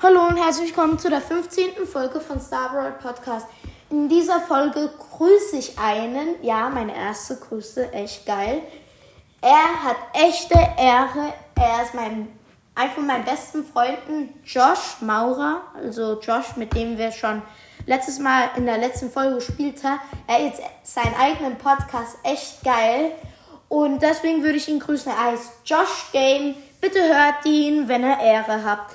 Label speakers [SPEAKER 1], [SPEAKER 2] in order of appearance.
[SPEAKER 1] Hallo und herzlich willkommen zu der 15. Folge von Starboard Podcast. In dieser Folge grüße ich einen, ja, meine erste Grüße, echt geil. Er hat echte Ehre. Er ist mein, einer von meinen besten Freunden, Josh Maurer. Also Josh, mit dem wir schon letztes Mal in der letzten Folge gespielt haben. Er hat jetzt seinen eigenen Podcast, echt geil. Und deswegen würde ich ihn grüßen. Er heißt Josh Game. Bitte hört ihn, wenn ihr Ehre habt.